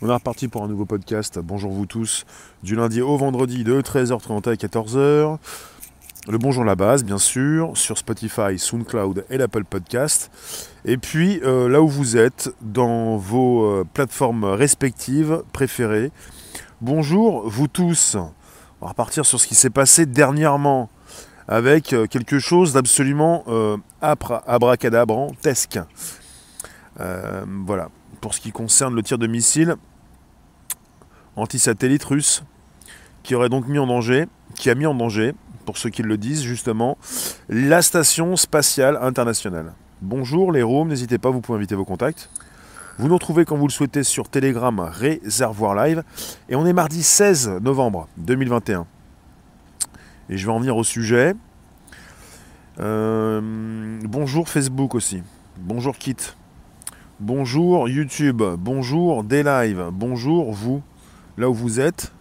On est reparti pour un nouveau podcast. Bonjour vous tous. Du lundi au vendredi de 13h30 à 14h. Le bonjour la base, bien sûr, sur Spotify, SoundCloud et l'Apple Podcast. Et puis euh, là où vous êtes, dans vos euh, plateformes respectives préférées. Bonjour vous tous. On va repartir sur ce qui s'est passé dernièrement avec euh, quelque chose d'absolument abracadabrantesque. voilà, pour ce qui concerne le tir de missile anti-satellite russe, qui aurait donc mis en danger, qui a mis en danger, pour ceux qui le disent justement, la station spatiale internationale. Bonjour les rooms, n'hésitez pas, vous pouvez inviter vos contacts. Vous nous retrouvez quand vous le souhaitez sur Telegram Réservoir Live. Et on est mardi 16 novembre 2021. Et je vais en venir au sujet. Euh, bonjour Facebook aussi. Bonjour Kit. Bonjour YouTube, bonjour des lives, bonjour vous, là où vous êtes.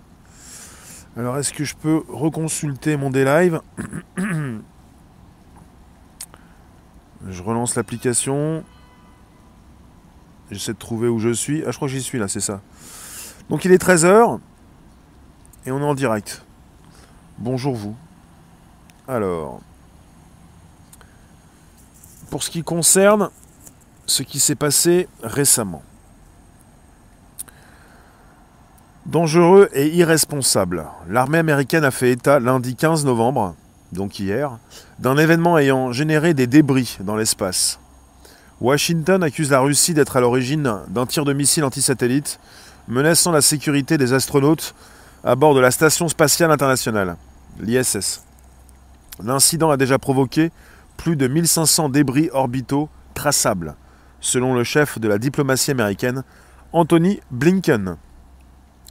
Alors est-ce que je peux reconsulter mon D-Live Je relance l'application. J'essaie de trouver où je suis. Ah je crois que j'y suis là, c'est ça. Donc il est 13h et on est en direct. Bonjour vous. Alors, pour ce qui concerne ce qui s'est passé récemment. Dangereux et irresponsable. L'armée américaine a fait état lundi 15 novembre, donc hier, d'un événement ayant généré des débris dans l'espace. Washington accuse la Russie d'être à l'origine d'un tir de missile antisatellite menaçant la sécurité des astronautes à bord de la Station spatiale internationale, l'ISS. L'incident a déjà provoqué plus de 1500 débris orbitaux traçables, selon le chef de la diplomatie américaine, Anthony Blinken,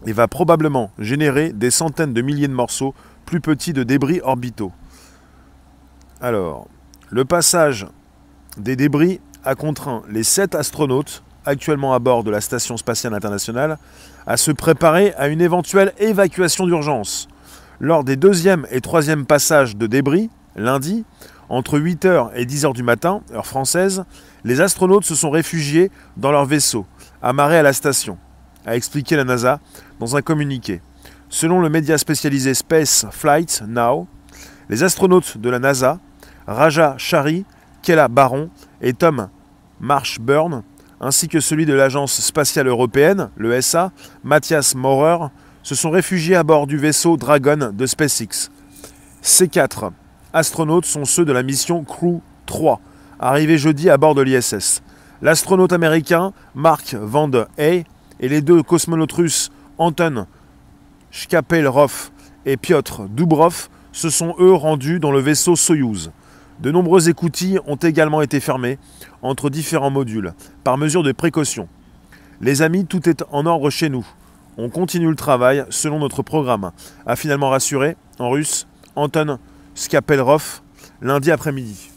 et va probablement générer des centaines de milliers de morceaux plus petits de débris orbitaux. Alors, le passage des débris a contraint les sept astronautes actuellement à bord de la Station spatiale internationale à se préparer à une éventuelle évacuation d'urgence. Lors des deuxième et troisième passages de débris, lundi, entre 8h et 10h du matin, heure française, les astronautes se sont réfugiés dans leur vaisseau, amarré à la station, a expliqué la NASA dans un communiqué. Selon le média spécialisé Space Flight Now, les astronautes de la NASA, Raja Shari, Kella Baron et Tom Marshburn, ainsi que celui de l'Agence spatiale européenne, le SA, Matthias Maurer, se sont réfugiés à bord du vaisseau Dragon de SpaceX. Ces quatre astronautes sont ceux de la mission Crew 3, arrivés jeudi à bord de l'ISS. L'astronaute américain Mark Van der Hey et les deux cosmonautes russes Anton Shkapelrov et Piotr Dubrov se sont eux rendus dans le vaisseau Soyouz. De nombreuses écoutilles ont également été fermées entre différents modules, par mesure de précaution. Les amis, tout est en ordre chez nous. On continue le travail selon notre programme, a finalement rassuré, en russe, Anton Skapelrov lundi après-midi.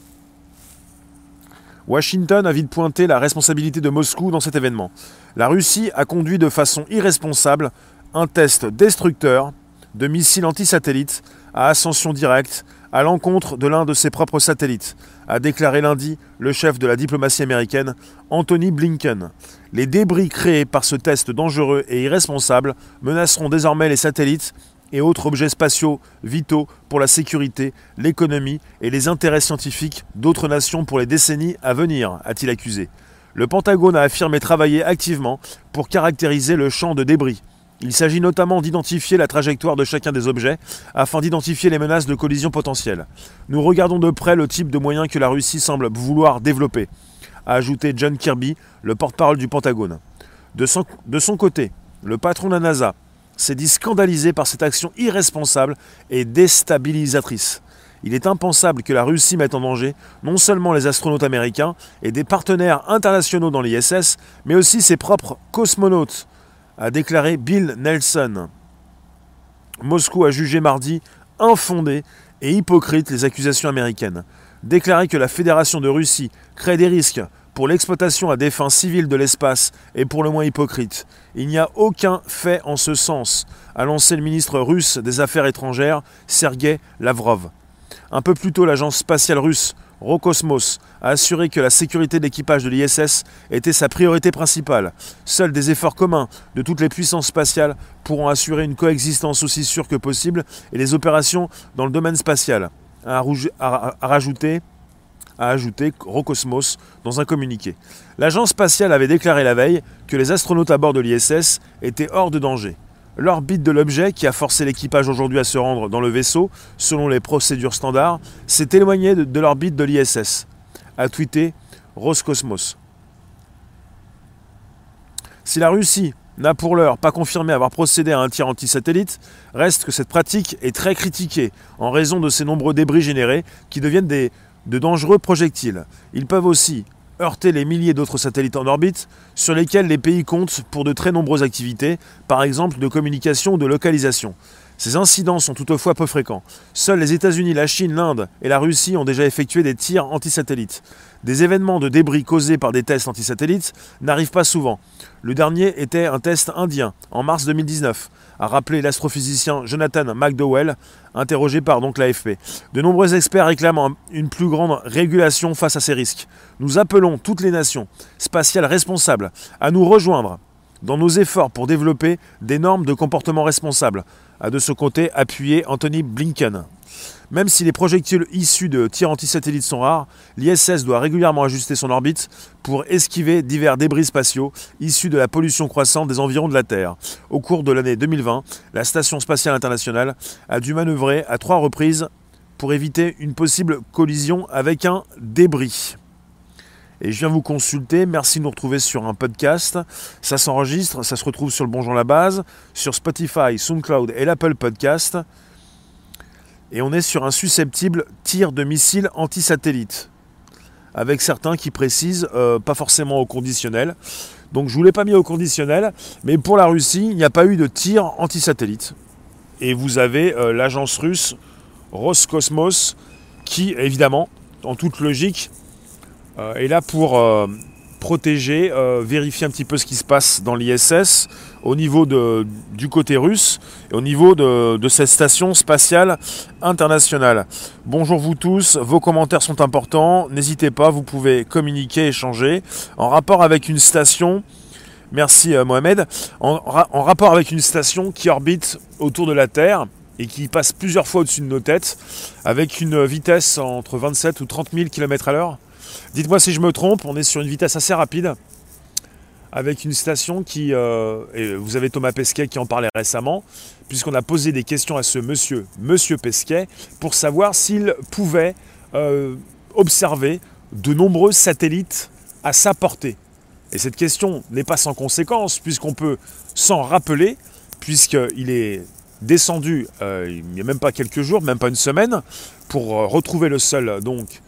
Washington a vite pointé la responsabilité de Moscou dans cet événement. La Russie a conduit de façon irresponsable un test destructeur de missiles antisatellites à ascension directe à l'encontre de l'un de ses propres satellites, a déclaré lundi le chef de la diplomatie américaine, Anthony Blinken. Les débris créés par ce test dangereux et irresponsable menaceront désormais les satellites et autres objets spatiaux vitaux pour la sécurité, l'économie et les intérêts scientifiques d'autres nations pour les décennies à venir, a-t-il accusé. Le Pentagone a affirmé travailler activement pour caractériser le champ de débris. Il s'agit notamment d'identifier la trajectoire de chacun des objets afin d'identifier les menaces de collision potentielles. Nous regardons de près le type de moyens que la Russie semble vouloir développer, a ajouté John Kirby, le porte-parole du Pentagone. De son, côté, le patron de la NASA, s'est dit scandalisé par cette action irresponsable et déstabilisatrice. Il est impensable que la Russie mette en danger non seulement les astronautes américains et des partenaires internationaux dans l'ISS, mais aussi ses propres cosmonautes, a déclaré Bill Nelson. Moscou a jugé mardi infondé et hypocrite les accusations américaines. Déclarer que la Fédération de Russie crée des risques pour l'exploitation à des fins civiles de l'espace est pour le moins hypocrite. Il n'y a aucun fait en ce sens, a lancé le ministre russe des Affaires étrangères, Sergei Lavrov. Un peu plus tôt, l'agence spatiale russe Rocosmos a assuré que la sécurité de l'équipage de l'ISS était sa priorité principale. Seuls des efforts communs de toutes les puissances spatiales pourront assurer une coexistence aussi sûre que possible et les opérations dans le domaine spatial, a ajouté Rocosmos dans un communiqué. L'agence spatiale avait déclaré la veille que les astronautes à bord de l'ISS étaient hors de danger. L'orbite de l'objet, qui a forcé l'équipage aujourd'hui à se rendre dans le vaisseau, selon les procédures standards, s'est éloignée de, l'orbite de l'ISS, a tweeté Roscosmos. Si la Russie n'a pour l'heure pas confirmé avoir procédé à un tir anti-satellite, reste que cette pratique est très critiquée en raison de ces nombreux débris générés qui deviennent des, de dangereux projectiles. Ils peuvent aussi heurter les milliers d'autres satellites en orbite sur lesquels les pays comptent pour de très nombreuses activités, par exemple de communication ou de localisation. Ces incidents sont toutefois peu fréquents. Seuls les États-Unis, la Chine, l'Inde et la Russie ont déjà effectué des tirs antisatellites. Des événements de débris causés par des tests antisatellites n'arrivent pas souvent. Le dernier était un test indien, en mars 2019, a rappelé l'astrophysicien Jonathan McDowell, interrogé par donc l'AFP. De nombreux experts réclament une plus grande régulation face à ces risques. Nous appelons toutes les nations spatiales responsables à nous rejoindre dans nos efforts pour développer des normes de comportement responsable, a de ce côté appuyé Anthony Blinken. Même si les projectiles issus de tirs antisatellites sont rares, l'ISS doit régulièrement ajuster son orbite pour esquiver divers débris spatiaux issus de la pollution croissante des environs de la Terre. Au cours de l'année 2020, la Station spatiale internationale a dû manœuvrer à trois reprises pour éviter une possible collision avec un débris. Et je viens vous consulter. Merci de nous retrouver sur un podcast. Ça s'enregistre, ça se retrouve sur le Bonjour la base, sur Spotify, SoundCloud et l'Apple Podcast et on est sur un susceptible tir de missile anti-satellite. Avec certains qui précisent euh, pas forcément au conditionnel. Donc je ne vous l'ai pas mis au conditionnel, mais pour la Russie, il n'y a pas eu de tir anti-satellite. Et vous avez euh, l'agence russe Roscosmos qui, évidemment, en toute logique, euh, est là pour protéger, euh, vérifier un petit peu ce qui se passe dans l'ISS au niveau du côté russe et au niveau de, cette station spatiale internationale. Bonjour vous tous, vos commentaires sont importants, n'hésitez pas, vous pouvez communiquer, échanger en rapport avec une station. Merci euh, Mohamed. En, en rapport avec une station qui orbite autour de la Terre et qui passe plusieurs fois au-dessus de nos têtes avec une vitesse entre 27 ou 30 000 km à l'heure. Dites-moi si je me trompe, on est sur une vitesse assez rapide, avec une station qui... Euh, et vous avez Thomas Pesquet qui en parlait récemment, puisqu'on a posé des questions à ce monsieur, monsieur Pesquet, pour savoir s'il pouvait euh, observer de nombreux satellites à sa portée. Et cette question n'est pas sans conséquence, puisqu'on peut s'en rappeler, puisqu'il est descendu euh, il n'y a même pas quelques jours, même pas une semaine, pour retrouver le sol donc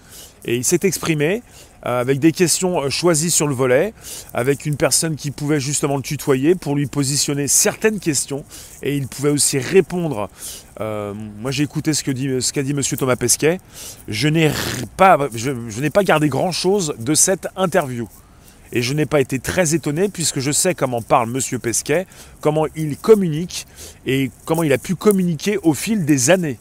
et il s'est exprimé euh, avec des questions euh, choisies sur le volet, avec une personne qui pouvait justement le tutoyer pour lui positionner certaines questions. Et il pouvait aussi répondre. Euh, moi j'ai écouté ce qu'a dit, ce dit M. Thomas Pesquet. Je n'ai pas, je, n'ai pas gardé grand-chose de cette interview. Et je n'ai pas été très étonné puisque je sais comment parle M. Pesquet, comment il communique et comment il a pu communiquer au fil des années.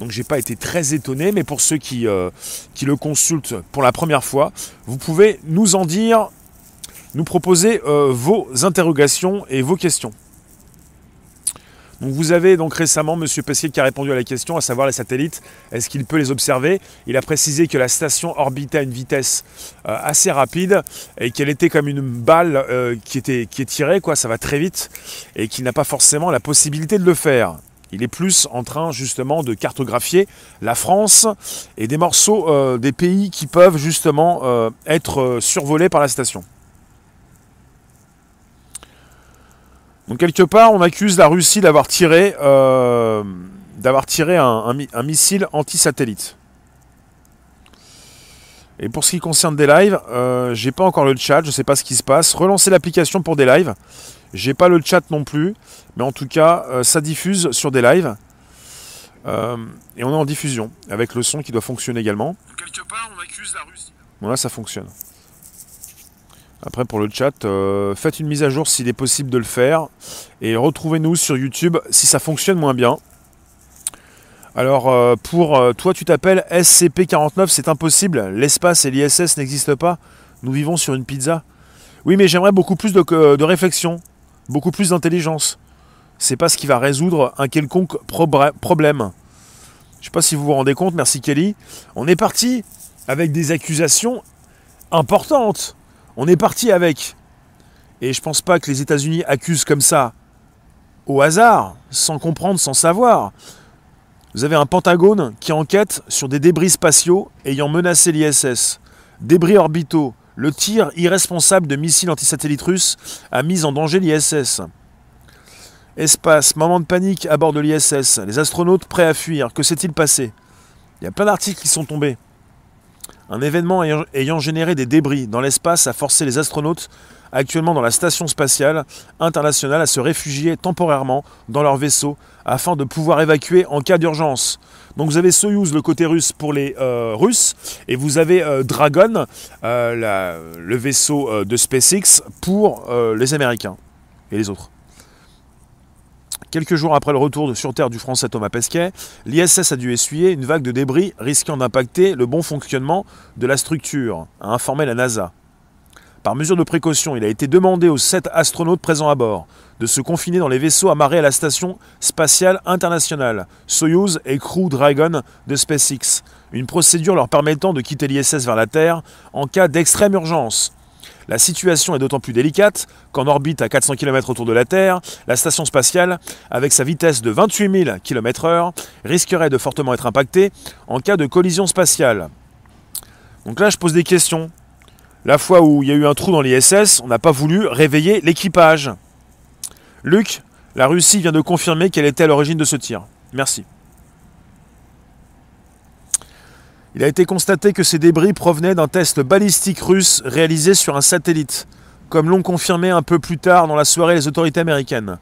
Donc j'ai pas été très étonné, mais pour ceux qui, euh, qui le consultent pour la première fois, vous pouvez nous en dire, nous proposer euh, vos interrogations et vos questions. Donc vous avez donc récemment M. Pesquet qui a répondu à la question, à savoir les satellites, est-ce qu'il peut les observer? Il a précisé que la station orbitait à une vitesse euh, assez rapide et qu'elle était comme une balle qui, était, est tirée, quoi, ça va très vite, et qu'il n'a pas forcément la possibilité de le faire. Il est plus en train justement de cartographier la France et des morceaux euh, des pays qui peuvent justement euh, être euh, survolés par la station. Donc quelque part, on accuse la Russie d'avoir tiré, un, missile anti-satellite. Et pour ce qui concerne des lives, j'ai pas encore le chat, je sais pas ce qui se passe. Relancez l'application pour des lives. J'ai pas le chat non plus, mais en tout cas, euh, ça diffuse sur des lives. Euh, et on est en diffusion, avec le son qui doit fonctionner également. Quelque part, on accuse la Russie. Voilà, ça fonctionne. Après, pour le chat, euh, faites une mise à jour s'il est possible de le faire. Et retrouvez-nous sur YouTube si ça fonctionne moins bien. Alors, pour toi, tu t'appelles SCP-49, c'est impossible. L'espace et l'ISS n'existent pas. Nous vivons sur une pizza. Oui, mais j'aimerais beaucoup plus de, de réflexion, beaucoup plus d'intelligence. C'est pas ce qui va résoudre un quelconque problème. Je sais pas si vous vous rendez compte, merci Kelly. On est parti avec des accusations importantes. On est parti avec. Et je pense pas que les États-Unis accusent comme ça au hasard, sans comprendre, sans savoir. Vous avez un Pentagone qui enquête sur des débris spatiaux ayant menacé l'ISS. Débris orbitaux. Le tir irresponsable de missiles antisatellites russes a mis en danger l'ISS. Espace, moment de panique à bord de l'ISS. Les astronautes prêts à fuir. Que s'est-il passé? Il y a plein d'articles qui sont tombés. Un événement ayant généré des débris dans l'espace a forcé les astronautes actuellement dans la station spatiale internationale à se réfugier temporairement dans leur vaisseau afin de pouvoir évacuer en cas d'urgence. Donc vous avez Soyuz, le côté russe pour les euh, Russes, et vous avez euh, Dragon, euh, le vaisseau de SpaceX pour les Américains et les autres. Quelques jours après le retour sur Terre du français Thomas Pesquet, l'ISS a dû essuyer une vague de débris risquant d'impacter le bon fonctionnement de la structure, a informé la NASA. Par mesure de précaution, il a été demandé aux sept astronautes présents à bord de se confiner dans les vaisseaux amarrés à la station spatiale internationale, Soyuz et Crew Dragon de SpaceX, une procédure leur permettant de quitter l'ISS vers la Terre en cas d'extrême urgence. La situation est d'autant plus délicate qu'en orbite à 400 km autour de la Terre, la station spatiale, avec sa vitesse de 28 000 km/h, risquerait de fortement être impactée en cas de collision spatiale. Donc là, je pose des questions. La fois où il y a eu un trou dans l'ISS, on n'a pas voulu réveiller l'équipage. Luc, la Russie vient de confirmer qu'elle était à l'origine de ce tir. Merci. Il a été constaté que ces débris provenaient d'un test balistique russe réalisé sur un satellite, comme l'ont confirmé un peu plus tard dans la soirée les autorités américaines.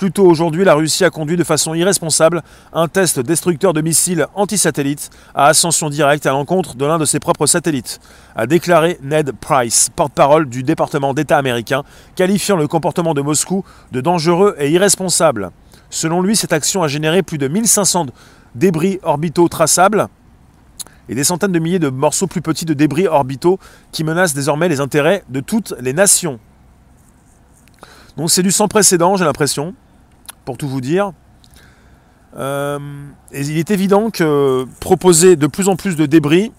Plus tôt aujourd'hui, la Russie a conduit de façon irresponsable un test destructeur de missiles anti-satellites à ascension directe à l'encontre de l'un de ses propres satellites, a déclaré Ned Price, porte-parole du département d'État américain, qualifiant le comportement de Moscou de dangereux et irresponsable. Selon lui, cette action a généré plus de 1500 débris orbitaux traçables et des centaines de milliers de morceaux plus petits de débris orbitaux qui menacent désormais les intérêts de toutes les nations. Donc c'est du sans précédent, j'ai l'impression tout vous dire. Euh, et il est évident que proposer de plus en plus de débris,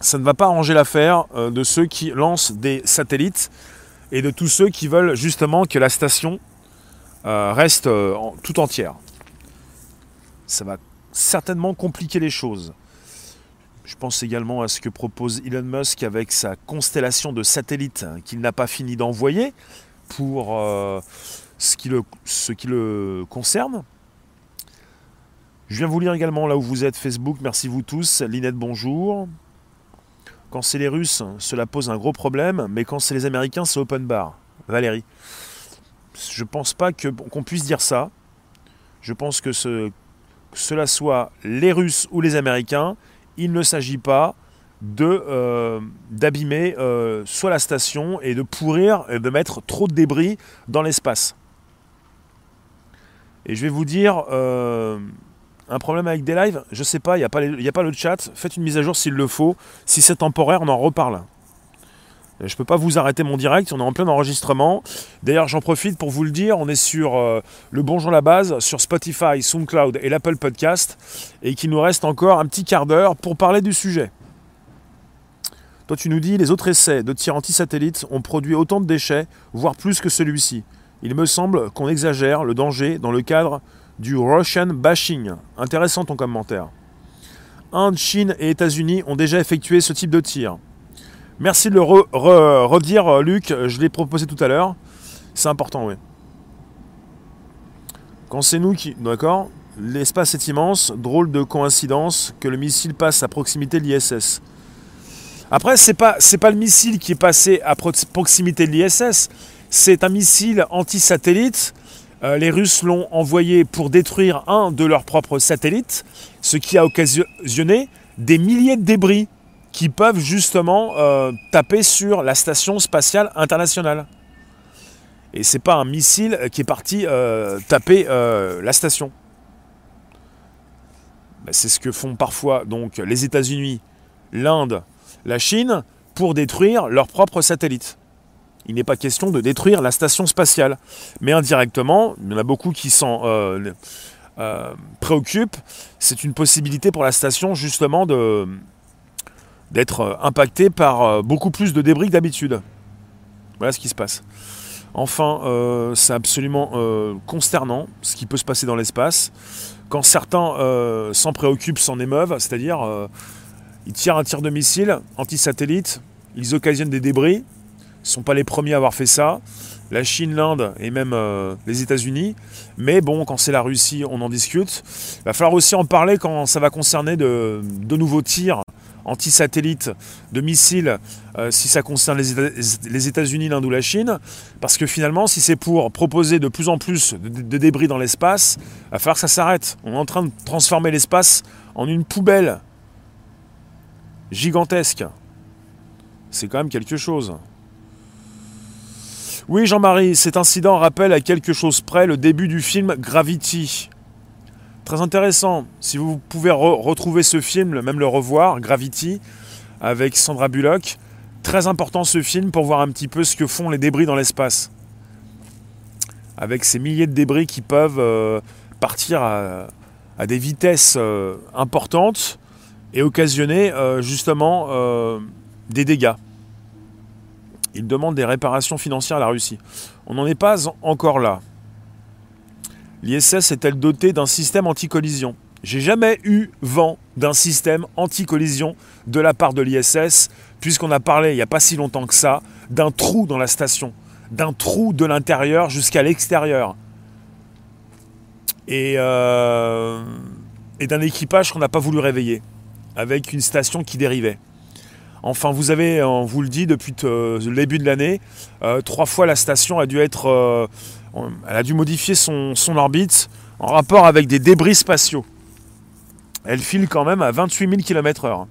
ça ne va pas arranger l'affaire euh, de ceux qui lancent des satellites et de tous ceux qui veulent justement que la station euh, reste tout entière. Ça va certainement compliquer les choses. Je pense également à ce que propose Elon Musk avec sa constellation de satellites qu'il n'a pas fini d'envoyer pour ce qui le, ce qui le concerne. Je viens vous lire également là où vous êtes, Facebook, merci vous tous. Linette, bonjour. Quand c'est les Russes, cela pose un gros problème, mais quand c'est les Américains, c'est open bar. Valérie. Je pense pas qu'on puisse dire ça. Je pense que, ce, cela soit les Russes ou les Américains, il ne s'agit pas euh, d'abîmer euh, soit la station et de pourrir et de mettre trop de débris dans l'espace. Et je vais vous dire, euh, un problème avec des lives, je sais pas, il n'y a, pas a pas le chat, faites une mise à jour s'il le faut. Si c'est temporaire, on en reparle. Je ne peux pas vous arrêter mon direct, on est en plein enregistrement. D'ailleurs, j'en profite pour vous le dire, on est sur euh, le Bonjour la base, sur Spotify, SoundCloud et l'Apple Podcast, et qu'il nous reste encore un petit quart d'heure pour parler du sujet. Toi, tu nous dis, les autres essais de tir anti-satellite ont produit autant de déchets, voire plus que celui-ci. Il me semble qu'on exagère le danger dans le cadre du Russian bashing. Intéressant ton commentaire. Inde, Chine et États-Unis ont déjà effectué ce type de tir. Merci de le redire, Luc. Je l'ai proposé tout à l'heure. C'est important, oui. Quand c'est nous qui. D'accord L'espace est immense. Drôle de coïncidence que le missile passe à proximité de l'ISS. Après, c'est pas, pas le missile qui est passé à proximité de l'ISS. C'est un missile anti-satellite. Euh, les Russes l'ont envoyé pour détruire un de leurs propres satellites, ce qui a occasionné des milliers de débris qui peuvent justement euh, taper sur la station spatiale internationale. Et c'est pas un missile qui est parti euh, taper la station. Ben, c'est ce que font parfois donc les États-Unis, l'Inde, la Chine pour détruire leurs propres satellites. Il n'est pas question de détruire la station spatiale. Mais indirectement, il y en a beaucoup qui s'en euh, euh, préoccupent, c'est une possibilité pour la station justement d'être impactée par euh, beaucoup plus de débris que d'habitude. Voilà ce qui se passe. Enfin, c'est absolument consternant ce qui peut se passer dans l'espace. Quand certains s'en préoccupent, s'en émeuvent, c'est-à-dire ils tirent un tir de missile anti-satellite, ils occasionnent des débris, ne sont pas les premiers à avoir fait ça. La Chine, l'Inde et même euh, les États-Unis. Mais bon, quand c'est la Russie, on en discute. Il va falloir aussi en parler quand ça va concerner de, nouveaux tirs anti-satellites de missiles, euh, si ça concerne les États-Unis, l'Inde ou la Chine. Parce que finalement, si c'est pour proposer de plus en plus de, débris dans l'espace, il va falloir que ça s'arrête. On est en train de transformer l'espace en une poubelle gigantesque. C'est quand même quelque chose. Oui, Jean-Marie, cet incident rappelle à quelque chose près le début du film Gravity. Très intéressant. Si vous pouvez retrouver ce film, même le revoir, Gravity, avec Sandra Bullock, très important ce film pour voir un petit peu ce que font les débris dans l'espace. Avec ces milliers de débris qui peuvent euh, partir à, des vitesses euh, importantes et occasionner euh, justement des dégâts il demande des réparations financières à la Russie. On n'en est pas encore là. L'ISS est-elle dotée d'un système anti-collision? J'ai jamais eu vent d'un système anti-collision de la part de l'ISS, puisqu'on a parlé il n'y a pas si longtemps que ça d'un trou dans la station, d'un trou de l'intérieur jusqu'à l'extérieur. Et, euh, et d'un équipage qu'on n'a pas voulu réveiller, avec une station qui dérivait. Enfin, vous avez, on vous le dit depuis euh, le début de l'année, euh, trois fois la station a dû être, euh, elle a dû modifier son, orbite en rapport avec des débris spatiaux. Elle file quand même à 28 000 km/h.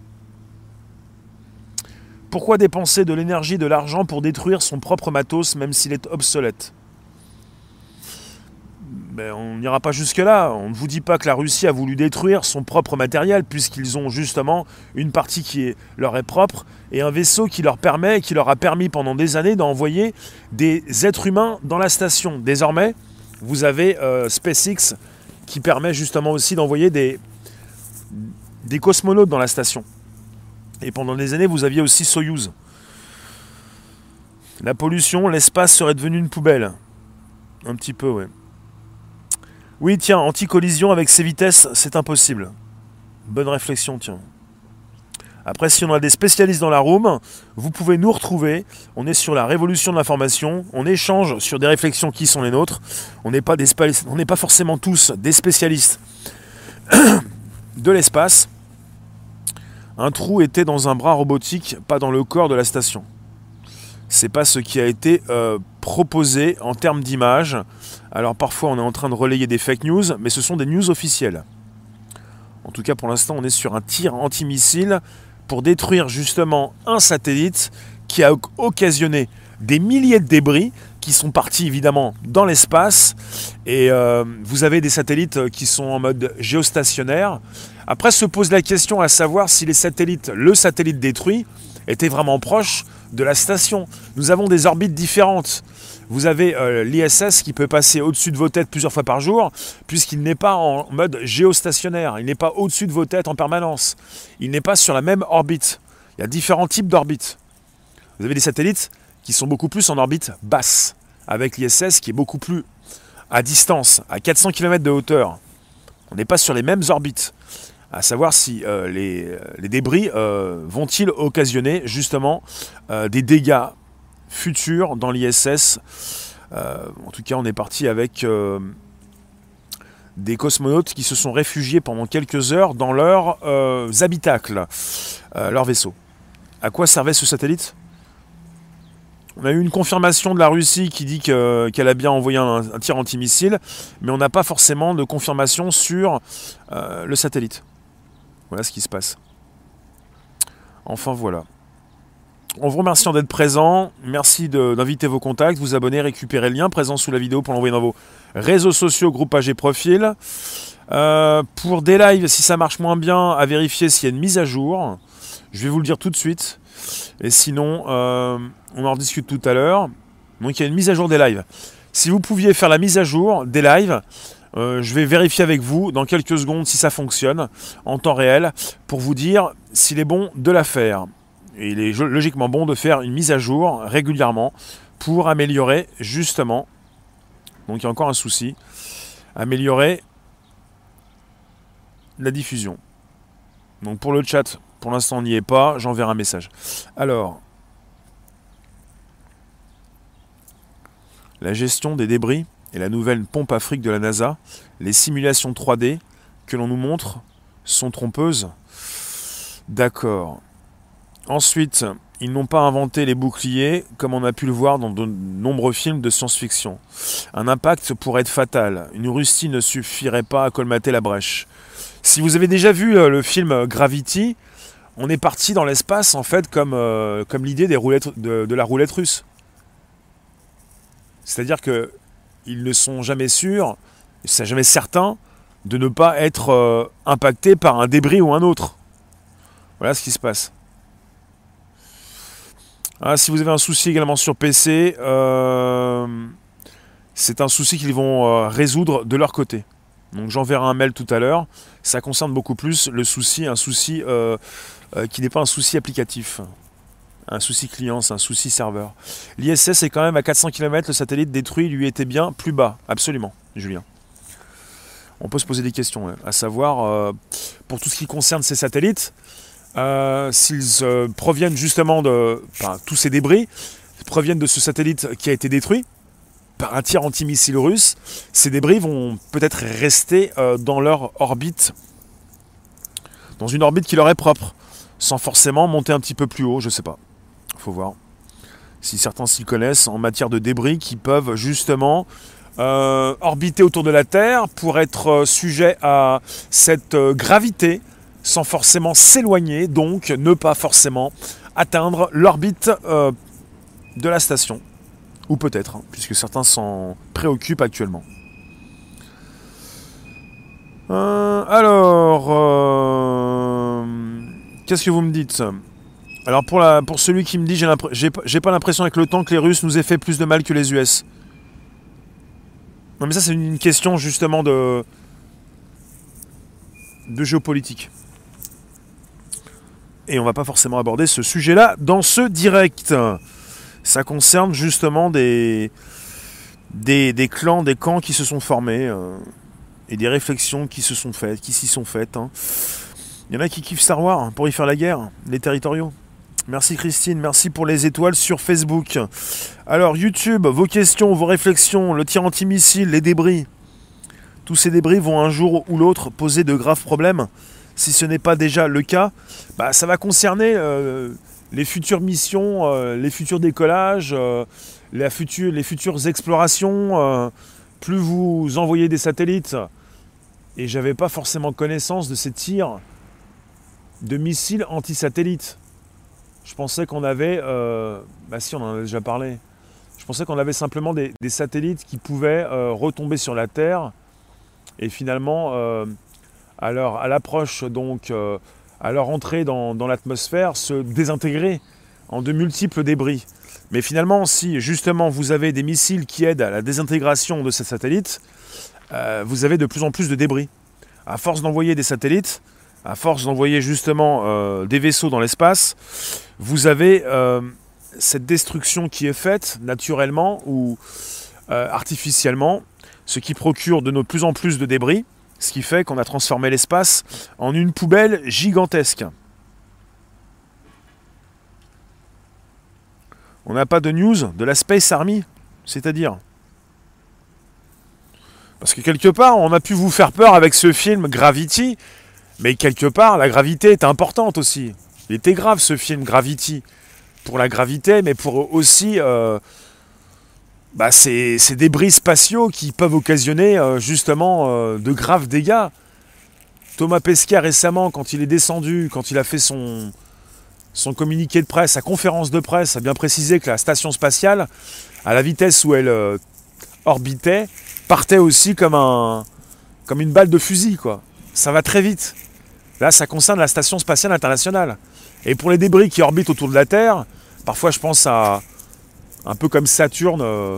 Pourquoi dépenser de l'énergie, de l'argent pour détruire son propre matos même s'il est obsolète? Ben, on n'ira pas jusque-là. On ne vous dit pas que la Russie a voulu détruire son propre matériel, puisqu'ils ont justement une partie qui leur est propre et un vaisseau qui leur permet, qui leur a permis pendant des années d'envoyer des êtres humains dans la station. Désormais, vous avez euh, SpaceX qui permet justement aussi d'envoyer des, des cosmonautes dans la station. Et pendant des années, vous aviez aussi Soyuz. La pollution, l'espace serait devenu une poubelle. Un petit peu, ouais. Oui, tiens, anti-collision avec ces vitesses, c'est impossible. Bonne réflexion, tiens. Après, si on a des spécialistes dans la room, vous pouvez nous retrouver. On est sur la révolution de l'information. On échange sur des réflexions qui sont les nôtres. On n'est pas, forcément tous des spécialistes de l'espace. Un trou était dans un bras robotique, pas dans le corps de la station. C'est pas ce qui a été euh, proposé en termes d'image. Alors parfois on est en train de relayer des fake news, mais ce sont des news officielles. En tout cas pour l'instant on est sur un tir antimissile pour détruire justement un satellite qui a occasionné des milliers de débris qui sont partis évidemment dans l'espace. Et euh, vous avez des satellites qui sont en mode géostationnaire. Après se pose la question à savoir si les satellites, le satellite détruit, était vraiment proche de la station. Nous avons des orbites différentes. Vous avez euh, l'ISS qui peut passer au-dessus de vos têtes plusieurs fois par jour, puisqu'il n'est pas en mode géostationnaire, il n'est pas au-dessus de vos têtes en permanence, il n'est pas sur la même orbite. Il y a différents types d'orbites. Vous avez des satellites qui sont beaucoup plus en orbite basse, avec l'ISS qui est beaucoup plus à distance, à 400 km de hauteur. On n'est pas sur les mêmes orbites à savoir si euh, les, débris euh, vont-ils occasionner justement euh, des dégâts futurs dans l'ISS. en tout cas, on est parti avec des cosmonautes qui se sont réfugiés pendant quelques heures dans leurs habitacles, leur vaisseau. À quoi servait ce satellite? On a eu une confirmation de la Russie qui dit qu'elle a bien envoyé un, tir antimissile, mais on n'a pas forcément de confirmation sur le satellite. Voilà ce qui se passe. Enfin voilà. On vous remercie d'être présent. Merci d'inviter vos contacts, vous abonner, récupérer le lien présent sous la vidéo pour l'envoyer dans vos réseaux sociaux, groupages et profils. Euh, pour des lives, si ça marche moins bien, à vérifier s'il y a une mise à jour. Je vais vous le dire tout de suite. Et sinon, euh, on en rediscute tout à l'heure. Donc il y a une mise à jour des lives. Si vous pouviez faire la mise à jour des lives, euh, je vais vérifier avec vous dans quelques secondes si ça fonctionne en temps réel pour vous dire s'il est bon de la faire. Et il est logiquement bon de faire une mise à jour régulièrement pour améliorer justement, donc il y a encore un souci, améliorer la diffusion. Donc pour le chat, pour l'instant on n'y est pas, j'enverrai un message. Alors, la gestion des débris et la nouvelle pompe Afrique de la NASA, les simulations 3D que l'on nous montre sont trompeuses. D'accord. Ensuite, ils n'ont pas inventé les boucliers comme on a pu le voir dans de nombreux films de science-fiction. Un impact pourrait être fatal. Une rustine ne suffirait pas à colmater la brèche. Si vous avez déjà vu euh, le film Gravity, on est parti dans l'espace en fait comme, euh, comme l'idée des roulettes de, la roulette russe. C'est-à-dire que ils ne sont jamais sûrs, c'est jamais certain de ne pas être euh, impacté par un débris ou un autre. Voilà ce qui se passe. Ah, si vous avez un souci également sur PC, euh, c'est un souci qu'ils vont euh, résoudre de leur côté. Donc j'enverrai un mail tout à l'heure. Ça concerne beaucoup plus le souci, un souci qui n'est pas un souci applicatif un souci client, c'est un souci serveur. L'ISS est quand même à 400 km, le satellite détruit lui était bien plus bas. Absolument, Julien. On peut se poser des questions, à savoir, euh, pour tout ce qui concerne ces satellites, euh, s'ils euh, proviennent justement de. Tous ces débris proviennent de ce satellite qui a été détruit par un tir antimissile russe, ces débris vont peut-être rester dans leur orbite, dans une orbite qui leur est propre, sans forcément monter un petit peu plus haut, je sais pas faut voir si certains s'y connaissent en matière de débris qui peuvent justement euh, orbiter autour de la Terre pour être euh, sujet à cette euh, gravité sans forcément s'éloigner, donc ne pas forcément atteindre l'orbite de la station. Ou peut-être, hein, puisque certains s'en préoccupent actuellement. alors, qu'est-ce que vous me dites? Alors pour, celui qui me dit j'ai pas l'impression avec le temps que les Russes nous aient fait plus de mal que les US. Non mais ça c'est une question justement de, géopolitique. Et on va pas forcément aborder ce sujet-là dans ce direct. Ça concerne justement des, des, clans, des camps qui se sont formés euh, et des réflexions qui se sont faites, qui s'y sont faites. Hein. Il y en a qui kiffent Star Wars pour y faire la guerre, les territoriaux. Merci Christine, merci pour les étoiles sur Facebook. Alors YouTube, vos questions, vos réflexions, le tir antimissile, les débris. Tous ces débris vont un jour ou l'autre poser de graves problèmes. Si ce n'est pas déjà le cas, bah, ça va concerner euh, les futures missions, euh, les futurs décollages, euh, les, futures, explorations. plus vous envoyez des satellites, et j'avais pas forcément connaissance de ces tirs de missiles anti-satellites. Je pensais qu'on avait. Euh, bah si, on en déjà parlé. Je pensais qu'on avait simplement des, satellites qui pouvaient euh, retomber sur la Terre et finalement, euh, à, l'approche, donc, à leur entrée dans, l'atmosphère, se désintégrer en de multiples débris. Mais finalement, si justement vous avez des missiles qui aident à la désintégration de ces satellites, vous avez de plus en plus de débris. À force d'envoyer des satellites, à force d'envoyer justement euh, des vaisseaux dans l'espace, vous avez euh, cette destruction qui est faite naturellement ou euh, artificiellement, ce qui procure de plus en plus de débris, ce qui fait qu'on a transformé l'espace en une poubelle gigantesque. On n'a pas de news de la Space Army, c'est-à-dire? Parce que quelque part, on a pu vous faire peur avec ce film Gravity, mais quelque part, la gravité est importante aussi. Il était grave ce film Gravity. Pour la gravité, mais pour aussi euh, bah, ces, débris spatiaux qui peuvent occasionner euh, justement euh, de graves dégâts. Thomas Pesquet récemment, quand il est descendu, quand il a fait son, communiqué de presse, sa conférence de presse, a bien précisé que la station spatiale, à la vitesse où elle orbitait, partait aussi comme, un, comme une balle de fusil. Quoi. Ça va très vite. Là, ça concerne la station spatiale internationale. Et pour les débris qui orbitent autour de la Terre, parfois je pense à un peu comme Saturne, euh,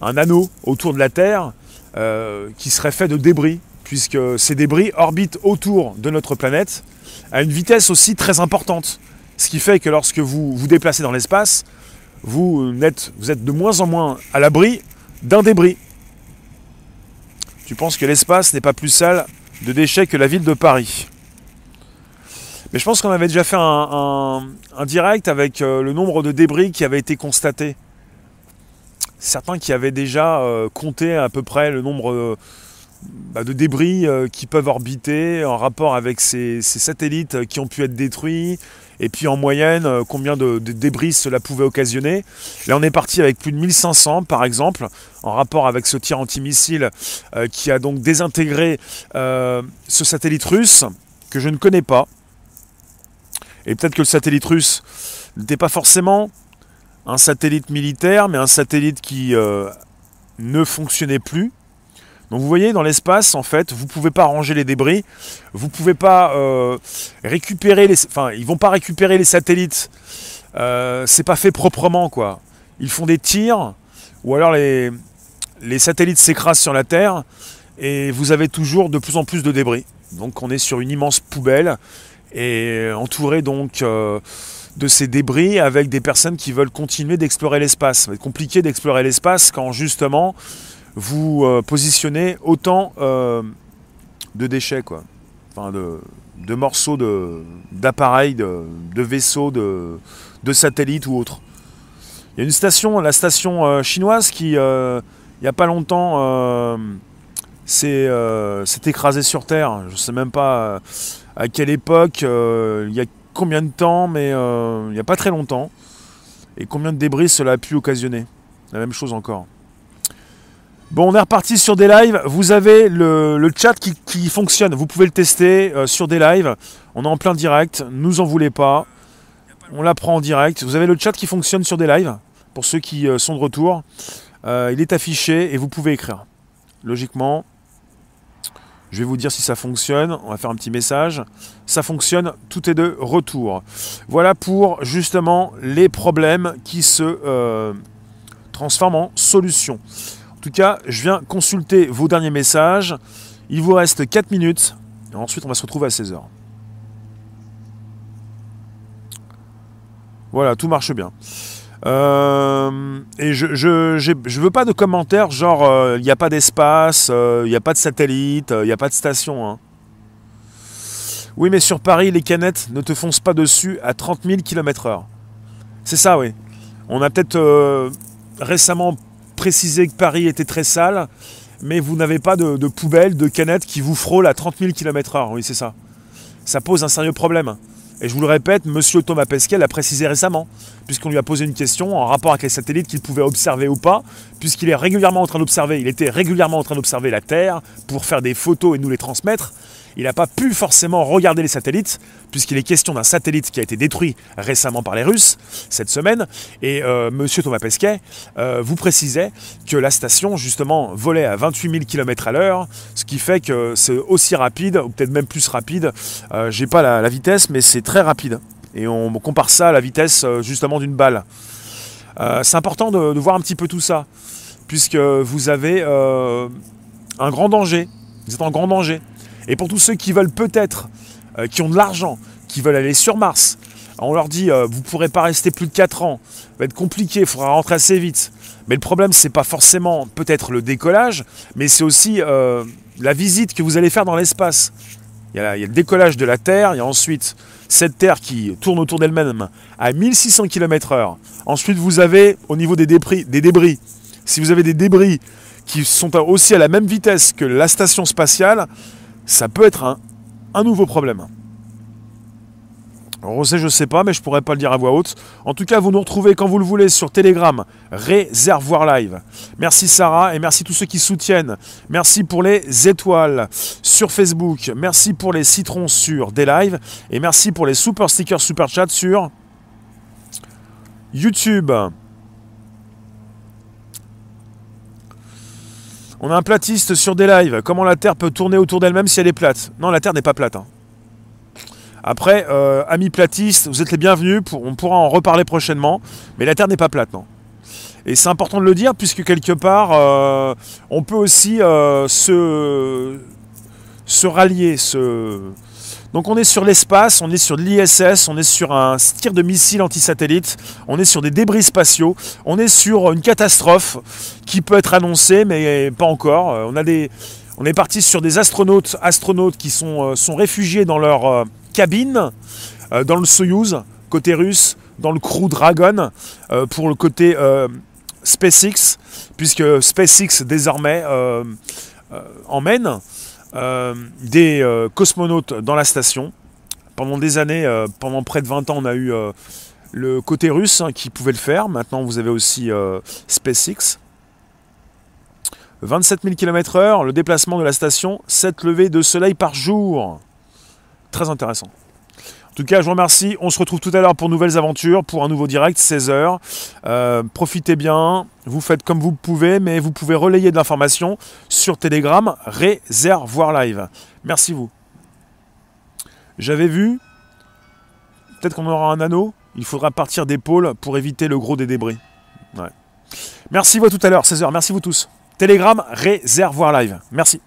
un anneau autour de la Terre euh, qui serait fait de débris, puisque ces débris orbitent autour de notre planète à une vitesse aussi très importante. Ce qui fait que lorsque vous vous déplacez dans l'espace, vous êtes, vous êtes de moins en moins à l'abri d'un débris. Tu penses que l'espace n'est pas plus sale de déchets que la ville de Paris. Mais je pense qu'on avait déjà fait un, direct avec euh, le nombre de débris qui avaient été constatés. Certains qui avaient déjà euh, compté à peu près le nombre euh, bah, de débris qui peuvent orbiter en rapport avec ces, satellites qui ont pu être détruits, et puis en moyenne, combien de, débris cela pouvait occasionner. Là, on est parti avec plus de 1500, par exemple, en rapport avec ce tir antimissile qui a donc désintégré ce satellite russe, que je ne connais pas, et peut-être que le satellite russe n'était pas forcément un satellite militaire, mais un satellite qui euh, ne fonctionnait plus. Donc vous voyez, dans l'espace, en fait, vous ne pouvez pas ranger les débris, vous ne pouvez pas euh, récupérer les... Enfin, ils vont pas récupérer les satellites. Euh, c'est pas fait proprement, quoi. Ils font des tirs, ou alors les, les satellites s'écrasent sur la Terre, et vous avez toujours de plus en plus de débris. Donc on est sur une immense poubelle et entouré donc euh, de ces débris avec des personnes qui veulent continuer d'explorer l'espace. Ça va être compliqué d'explorer l'espace quand justement vous euh, positionnez autant euh, de déchets, quoi. Enfin, de, morceaux d'appareils, de, vaisseaux, de, satellites ou autres. Il y a une station, la station chinoise, qui, il n'y a pas longtemps, s'est écrasée sur Terre. Je ne sais même pas à quelle époque, euh, il y a combien de temps, mais euh, il n'y a pas très longtemps, et combien de débris cela a pu occasionner? La même chose encore. Bon, on est reparti sur des lives. Vous avez le, chat qui, fonctionne. Vous pouvez le tester euh, sur des lives. On est en plein direct. Nous en voulez pas. On l'apprend en direct. Vous avez le chat qui fonctionne sur des lives. Pour ceux qui sont de retour. il est affiché et vous pouvez écrire. Logiquement, je vais vous dire si ça fonctionne. On va faire un petit message. Ça fonctionne, tout est de retour. Voilà pour justement les problèmes qui se euh, transforment en solutions. En tout cas, je viens consulter vos derniers messages. Il vous reste 4 minutes. Ensuite, on va se retrouver à 16h. Voilà, tout marche bien. Euh, et je, je, veux pas de commentaires genre euh, il n'y a pas d'espace, euh, il n'y a pas de satellite, il n'y a pas de station. Hein. Oui, mais sur Paris, les canettes ne te foncent pas dessus à 30 000 km/h. C'est ça, oui. On a peut-être récemment précisé que Paris était très sale, mais vous n'avez pas de, de poubelle, de canettes qui vous frôlent à 30 000 km/h. Oui, c'est ça. Ça pose un sérieux problème. Et je vous le répète, monsieur Thomas Pesquet l'a précisé récemment, puisqu'on lui a posé une question en rapport avec les satellites qu'il pouvait observer ou pas, puisqu'il est régulièrement en train d'observer, il était régulièrement en train d'observer la Terre pour faire des photos et nous les transmettre il n'a pas pu forcément regarder les satellites, puisqu'il est question d'un satellite qui a été détruit récemment par les Russes cette semaine. Et euh, Monsieur Thomas Pesquet euh, vous précisait que la station, justement, volait à 28 000 km à l'heure, ce qui fait que c'est aussi rapide, ou peut-être même plus rapide. Euh, J'ai pas la, vitesse, mais c'est très rapide. Et on compare ça à la vitesse, euh, justement, d'une balle. c'est important de, voir un petit peu tout ça, puisque vous avez un grand danger. Vous êtes en grand danger. Et pour tous ceux qui veulent peut-être, euh, qui ont de l'argent, qui veulent aller sur Mars, on leur dit euh, vous ne pourrez pas rester plus de 4 ans, ça va être compliqué, il faudra rentrer assez vite. Mais le problème, c'est pas forcément peut-être le décollage, mais c'est aussi euh, la visite que vous allez faire dans l'espace. Il, y, a, le décollage de la Terre, il y a ensuite cette Terre qui tourne autour d'elle-même à 1600 km/h. Ensuite, vous avez au niveau des débris, des débris, si vous avez des débris qui sont aussi à la même vitesse que la station spatiale, ça peut être un, nouveau problème. Rosé, je sais pas, mais je pourrais pas le dire à voix haute. En tout cas, vous nous retrouvez quand vous le voulez sur Telegram, Réservoir Live. Merci Sarah et merci tous ceux qui soutiennent. Merci pour les étoiles sur Facebook. Merci pour les citrons sur des lives. Et merci pour les super stickers, super chat sur YouTube. On a un platiste sur des lives. Comment la Terre peut tourner autour d'elle-même si elle est plate? Non, la Terre n'est pas plate. Hein. Après, euh, amis platistes, vous êtes les bienvenus. on pourra en reparler prochainement. Mais la Terre n'est pas plate, non. Et c'est important de le dire puisque quelque part, euh, on peut aussi euh, se, se rallier, se, donc on est sur l'espace, on est sur l'ISS, on est sur un tir de missile anti-satellite, on est sur des débris spatiaux, on est sur une catastrophe qui peut être annoncée mais pas encore. Euh, on est parti sur des astronautes, astronautes qui sont, euh, sont réfugiés dans leur euh, cabine, dans le Soyuz, côté russe, dans le Crew Dragon, pour le côté SpaceX, puisque SpaceX désormais emmène euh, des euh, cosmonautes dans la station. Pendant des années, euh, pendant près de 20 ans, on a eu le côté russe hein, qui pouvait le faire. Maintenant, vous avez aussi SpaceX. 27 000 km/h, le déplacement de la station, 7 levées de soleil par jour. Très intéressant. En tout cas, je vous remercie. On se retrouve tout à l'heure pour nouvelles aventures, pour un nouveau direct, 16h. Euh, profitez bien, vous faites comme vous pouvez, mais vous pouvez relayer de l'information sur Telegram, Réservoir Live. Merci vous. J'avais vu, peut-être qu'on aura un anneau, il faudra partir des pôles pour éviter le gros des débris. Merci vous tout à l'heure, 16h. Merci vous tous. Telegram, Réservoir Live. Merci.